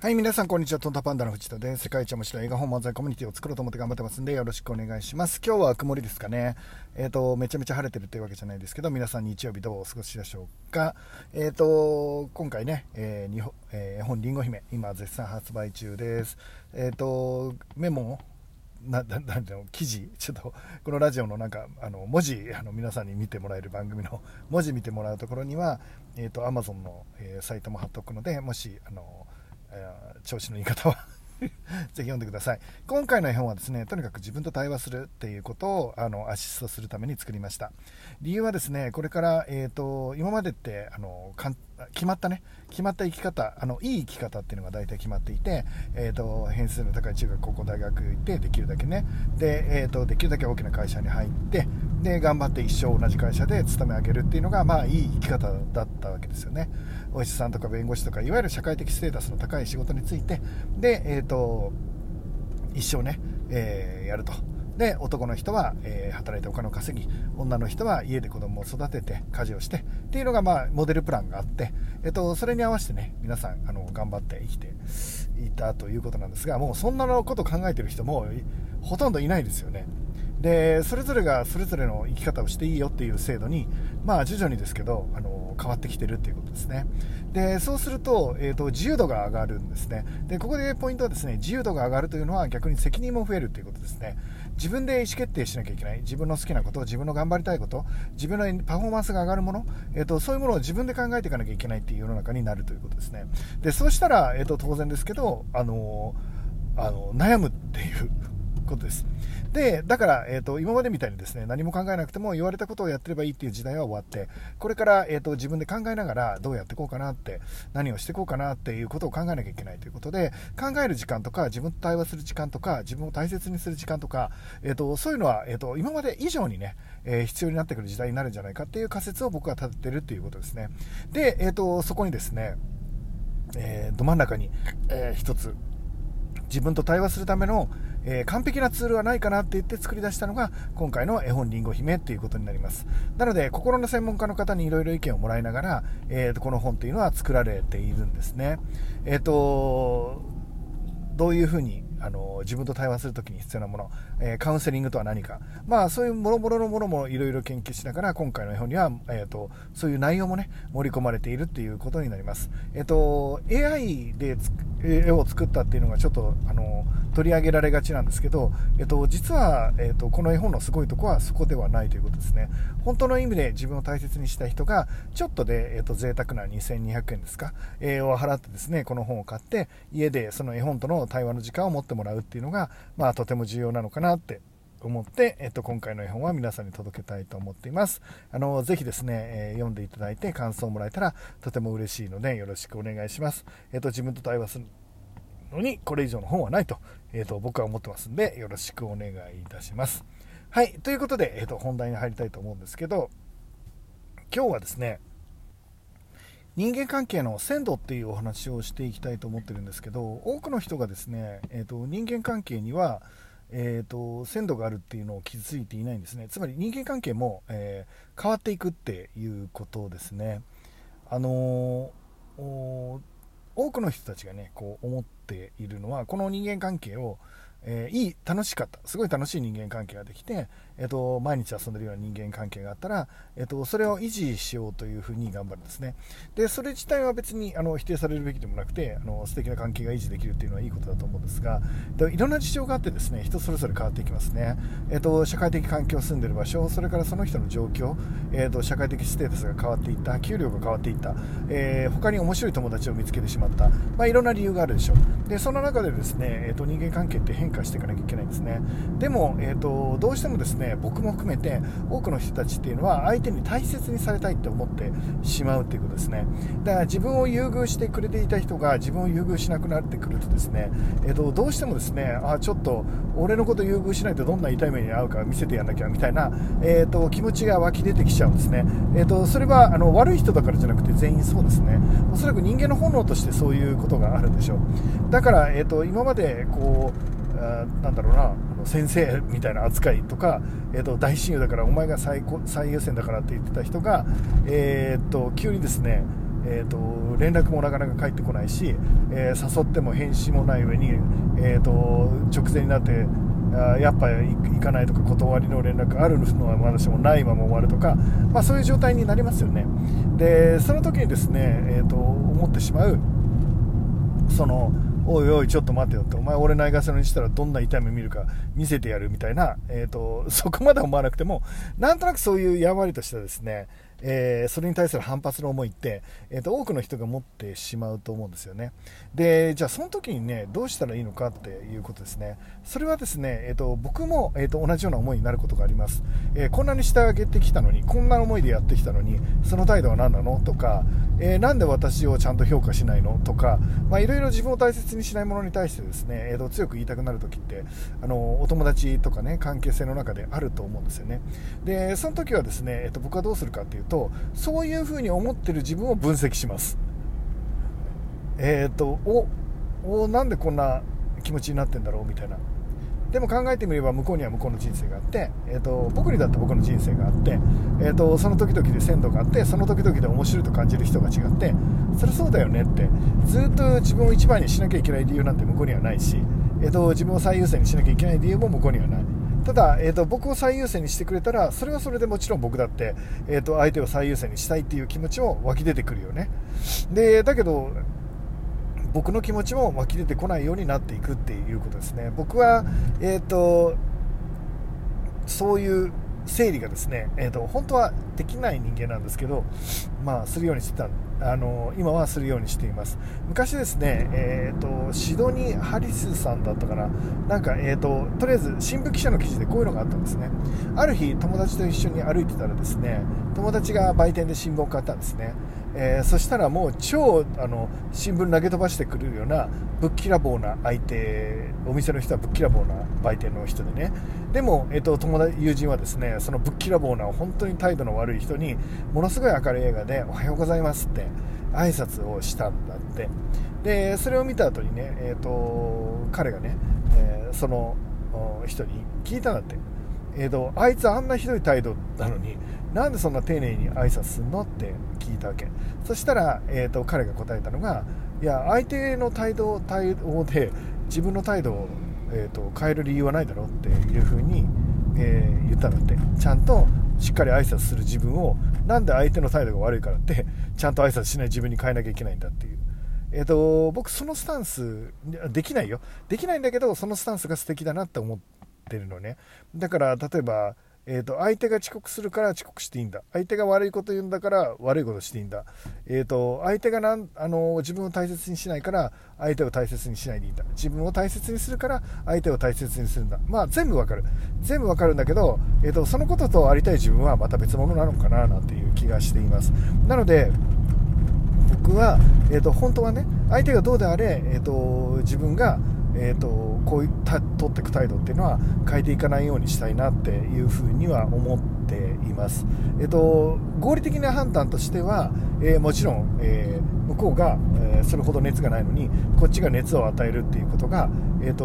はい、皆さん、こんにちは。トンタパンダの藤田です。世界一面白い映画本漫才コミュニティを作ろうと思って頑張ってますんで、よろしくお願いします。今日は曇りですかね。えっ、ー、と、めちゃめちゃ晴れてるっていうわけじゃないですけど、皆さん日曜日どうお過ごしでしょうか。えっ、ー、と、今回ね、えー、日本、えー、本りんご姫、今絶賛発売中です。えっ、と、メモなななんていうの記事、ちょっとこのラジオのなんかあの文字あの皆さんに見てもらえる番組の文字見てもらうところには、えーと、と Amazon の、えー、サイトも貼っとくので、もしあの調子の言い方は ぜひ読んでください。今回の絵本はですね、とにかく自分と対話するっていうことをあのアシストするために作りました。理由はですね、これから、えーと、今までってあの決まったね、決まった生き方、あのいい生き方っていうのが大体決まっていて、えーと、変数の高い中学、高校、大学行って、できるだけね、で、えーと、できるだけ大きな会社に入って、で、頑張って一生同じ会社で勤め上げるっていうのが、まあ、いい生き方だったわけですよね。お医者さんとか弁護士とか、いわゆる社会的ステータスの高い仕事について、で、えーと、一生ね、えー、やると。で男の人は、えー、働いてお金を稼ぎ女の人は家で子供を育てて家事をしてっていうのが、まあ、モデルプランがあって、えっと、それに合わせてね皆さんあの頑張って生きていたということなんですがもうそんなのことを考えてる人もほとんどいないですよねでそれぞれがそれぞれの生き方をしていいよっていう制度に、まあ、徐々にですけどあの変わってきてるっていうことですね。でそうすると,、えーと、自由度が上がるんですね。でここでポイントはですね自由度が上がるというのは逆に責任も増えるということですね。自分で意思決定しなきゃいけない。自分の好きなこと自分の頑張りたいこと自分のパフォーマンスが上がるもの、えーと、そういうものを自分で考えていかなきゃいけないっていう世の中になるということですね。でそうしたら、えーと、当然ですけど、あのあの悩むっていうことです。で、だから、えっ、ー、と、今までみたいにですね、何も考えなくても言われたことをやってればいいっていう時代は終わって、これから、えっ、ー、と、自分で考えながらどうやっていこうかなって、何をしていこうかなっていうことを考えなきゃいけないということで、考える時間とか、自分と対話する時間とか、自分を大切にする時間とか、えっ、ー、と、そういうのは、えっ、と、今まで以上にね、え必要になってくる時代になるんじゃないかっていう仮説を僕は立ててるっていうことですね。で、えっ、と、そこにですね、えど真ん中に、えー、一つ、自分と対話するための、えー、完璧なツールはないかなって言って作り出したのが今回の絵本りんご姫ということになります。なので心の専門家の方にいろいろ意見をもらいながら、えー、この本っていうのは作られているんですね。えっ、ー、とどういうふうにあの自分と対話するときに必要なもの、えー、カウンセリングとは何か、まあ、そういうもろもろのものもいろいろ研究しながら今回の絵本には、えーと、そういう内容も、ね、盛り込まれているということになります、えーと、AI で絵を作ったっていうのがちょっとあの取り上げられがちなんですけど、えーと、実は、えー、とこの絵本のすごいところはそこではないということですね。本当の意味で自分を大切にした人がちょっとで、えー、と贅沢な2200円ですか、えー、を払ってですねこの本を買って家でその絵本との対話の時間を持ってもらうっていうのが、まあ、とても重要なのかなって思って、えっと、今回の絵本は皆さんに届けたいと思っています。あの、ぜひですね、えー、読んでいただいて感想をもらえたらとても嬉しいのでよろしくお願いします。えっと、自分と対話するのにこれ以上の本はないと、えっと、僕は思ってますんでよろしくお願いいたします。はい、ということで、えっと、本題に入りたいと思うんですけど、今日はですね、人間関係の鮮度っていうお話をしていきたいと思ってるんですけど多くの人がですね、えーと、人間関係には、えーと、鮮度があるっていうのを気づいていないんですね。つまり人間関係も、えー、変わっていくっていうことですね。あのー、多くの人たちがねこう思っているのはこの人間関係をえー、いい、楽しかった、すごい楽しい人間関係ができて、えーと、毎日遊んでるような人間関係があったら、えーと、それを維持しようというふうに頑張るんですね。で、それ自体は別にあの否定されるべきでもなくて、あの素敵な関係が維持できるっていうのはいいことだと思うんですが、いろんな事情があってですね、人それぞれ変わっていきますね。えーと、社会的環境、住んでる場所、それからその人の状況、えー、と社会的ステータスが変わっていった、給料が変わっていった、えー、他に面白い友達を見つけてしまった、まあ、いろんな理由があるでしょう。で、その中でですね、えー、と人間関係って変化していかなきゃいけないんですね。でも、えー、とどうしてもですね、僕も含めて多くの人たちっていうのは相手に大切にされたいって思ってしまうっていうことですね。だから自分を優遇してくれていた人が自分を優遇しなくなってくるとですね、えー、とどうしてもですねあちょっと俺のこと優遇しないとどんな痛い目に遭うか見せてやんなきゃみたいな、えー、と気持ちが湧き出てきちゃうんですね、えー、とそれはあの悪い人だからじゃなくて全員そうですね。おそらく人間の本能としてそういうことがあるんでしょう。だから、えー、と今までこうなんだろうな先生みたいな扱いとか、えーと、大親友だからお前が最最優先だからって言ってた人が、えーと、急にですね、えーと、連絡もなかなか返ってこないし、えー、誘っても返信もない上に、えーと、直前になってあやっぱ行かないとか断りの連絡あるのは私もないまま終わるとか、まあ、そういう状態になりますよね。でその時にですね、えーと思ってしまうそのおいおいちょっと待てよって。お前俺ないがしろにしたらどんな痛み見るか見せてやるみたいな、えーと、そこまで思わなくてもなんとなくそういうやわりとしたですねえー、それに対する反発の思いって、えーと、多くの人が持ってしまうと思うんですよね。で、じゃあその時にね、どうしたらいいのかっていうことですね。それはですね、えーと、僕も、えーと、同じような思いになることがあります。えー、こんなにしてあげてきたのに、こんな思いでやってきたのに、その態度は何なのとか、えー、なんで私をちゃんと評価しないのとか、いろいろ自分を大切にしないものに対してですね、えー、と強く言いたくなる時って、あのお友達とかね、関係性の中であると思うんですよね。で、その時はですね、えー、と僕はどうするかっていうと、そういうふうに思ってる自分を分析します。えっ、ー、とおおなんでこんな気持ちになってんだろうみたいな。でも考えてみれば向こうには向こうの人生があって、えーと、僕にだって僕の人生があって、えーと、その時々で鮮度があってその時々で面白いと感じる人が違ってそれそうだよねってずっと自分を一番にしなきゃいけない理由なんて向こうにはないし、えーと自分を最優先にしなきゃいけない理由も向こうにはない。ただ、えーと、僕を最優先にしてくれたらそれはそれでもちろん僕だって、えーと、相手を最優先にしたいっていう気持ちも湧き出てくるよね。でだけど僕の気持ちも湧き出てこないようになっていくっていうことですね。僕は、えーとそういう整理がですね、えーと、本当はできない人間なんですけど、まあ、するようにしてた。あの今はするようにしています。昔ですね、えーと、シドニー・ハリスさんだったかな。なんか、えーと、とりあえず新聞記者の記事でこういうのがあったんですね。ある日友達と一緒に歩いてたらですね友達が売店で新聞を買ったんですね。えー、そしたらもう超あの新聞投げ飛ばしてくるようなぶっきらぼうな相手お店の人はぶっきらぼうな売店の人でね。でも、えーと、友達友人はですねそのぶっきらぼうな本当に態度の悪い人にものすごい明るい映画で「おはようございます」って挨拶をしたんだって。でそれを見た後にね、えーと、彼がね、えー、その人に聞いたんだって。えーと、あいつあんなひどい態度なのになんでそんな丁寧に挨拶すんのって聞いたわけ。そしたら、えーと、彼が答えたのがいや相手の態度態度で自分の態度を、えーと、変える理由はないだろうっていうふうに、えー、言ったんだって。ちゃんとしっかり挨拶する自分をなんで相手の態度が悪いからってちゃんと挨拶しない自分に変えなきゃいけないんだっていう。えーと、僕、そのスタンスできないよ、できないんだけど、そのスタンスが素敵だなって思ってるのね、だから例えば、えーと、相手が遅刻するから遅刻していいんだ。相手が悪いこと言うんだから悪いことしていいんだ、えーと、相手がなんあの自分を大切にしないから相手を大切にしないでいいんだ。自分を大切にするから相手を大切にするんだ。まあ全部わかる。全部わかるんだけど、えーと、そのこととありたい自分はまた別物なのかななんていう気がしています。なので僕は、えー、と本当はね相手がどうであれ、えー、と自分がえーと、こういった取っていく態度っていうのは変えていかないようにしたいなっていうふうには思っています、えーと、合理的な判断としては、えー、もちろん、えー、向こうが、えそれほど熱がないのにこっちが熱を与えるっていうことが、えーと、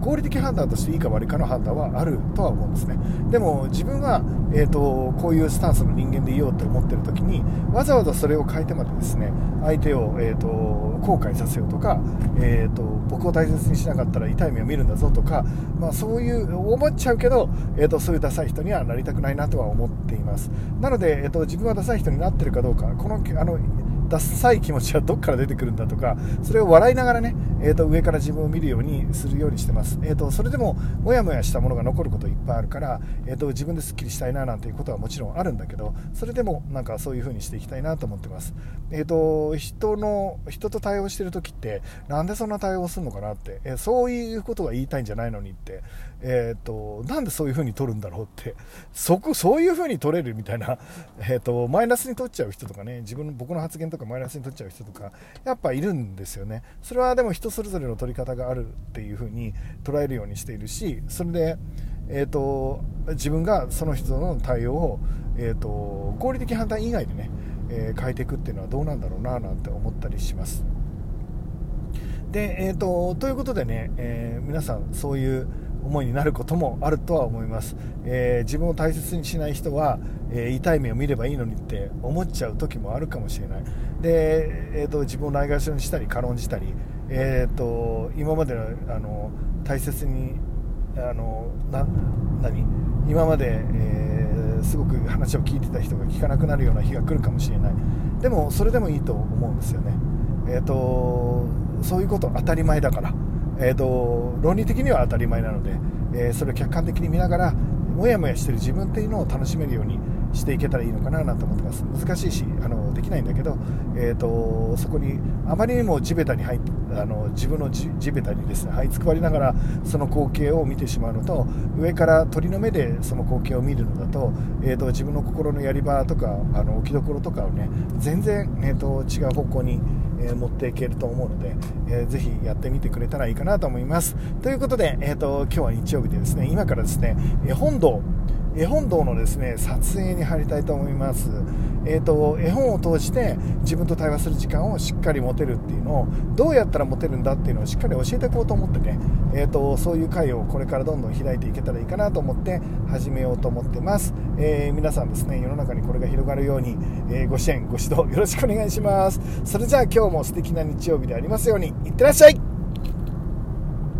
合理的判断としていいか悪いかの判断はあるとは思うんですね。でも自分は、えーと、こういうスタンスの人間でいようと思ってる時にわざわざそれを変えてまでですね相手を、えーと、後悔させようとか、えー、と僕を大切にしなかったら痛い目を見るんだぞとか、まあ、そういう思っちゃうけど、えー、とそういうダサい人にはなりたくないなとは思っています。なので、えー、と自分はダサい人になってるかどうかこのあのダサい気持ちはどっから出てくるんだとかそれを笑いながらね、えー、と上から自分を見るようにするようにしてます、えー、とそれでもモヤモヤしたものが残ることいっぱいあるから、えー、と自分ですっきりしたいななんていうことはもちろんあるんだけどそれでもなんかそういう風にしていきたいなと思ってます、えー、と人の人と対応してる時ってなんでそんな対応するのかなって、えー、そういうことが言いたいんじゃないのにって、えー、となんでそういう風に取るんだろうってそこそういう風に取れるみたいな、えー、とマイナスに取っちゃう人とかね自分の僕の発言とかかマイナスに取っちゃう人とかやっぱいるんですよね。それはでも人それぞれの取り方があるっていう風に捉えるようにしているしそれで、えーと、自分がその人の対応を、えーと、合理的判断以外でね、えー、変えていくっていうのはどうなんだろうななんて思ったりします。で、えーと、ということでね、えー、皆さんそういう思いになることもあるとは思います、えー、自分を大切にしない人は、えー、痛い目を見ればいいのにって思っちゃう時もあるかもしれない。で、えーと、自分をないがしろにしたり軽んじたり、えーと、今までのあの大切にあのな何？今まで、えー、すごく話を聞いてた人が聞かなくなるような日が来るかもしれない。でもそれでもいいと思うんですよね。えっ、ー、とそういうこと当たり前だから。えーと、論理的には当たり前なので、えー、それを客観的に見ながらもやもやしてる自分っていうのを楽しめるようにしていけたらいいのかなと思ってます難しいしあのできないんだけど、えーと、そこにあまりにも地べたに入あの自分の地べたにですね這いつくばりながらその光景を見てしまうのと上から鳥の目でその光景を見るのだと,、えーと、自分の心のやり場とかあの置きどころとかをね全然、えーと違う方向にえ持っていけると思うので、えー、ぜひやってみてくれたらいいかなと思います。ということで、えーと、今日は日曜日でですね今からですね本堂絵本堂のですね撮影に入りたいと思います。えーと、絵本を通して自分と対話する時間をしっかり持てるっていうのをどうやったら持てるんだっていうのをしっかり教えていこうと思ってね、えーと、そういう会をこれからどんどん開いていけたらいいかなと思って始めようと思ってます、えー、皆さんですね世の中にこれが広がるように、えー、ご支援ご指導よろしくお願いします。それじゃあ今日も素敵な日曜日でありますようにいってらっしゃい!